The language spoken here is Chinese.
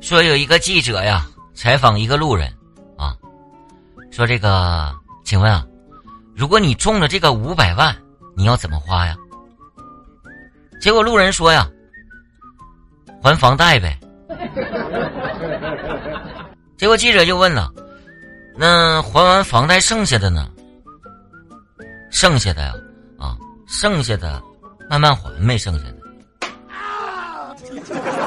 说有一个记者呀，采访一个路人，啊，说这个，请问啊，如果你中了这个五百万，你要怎么花呀？结果路人说呀，还房贷呗。结果记者就问了，那还完房贷剩下的呢？剩下的呀，啊，剩下的慢慢还没剩下的。哈哈哈。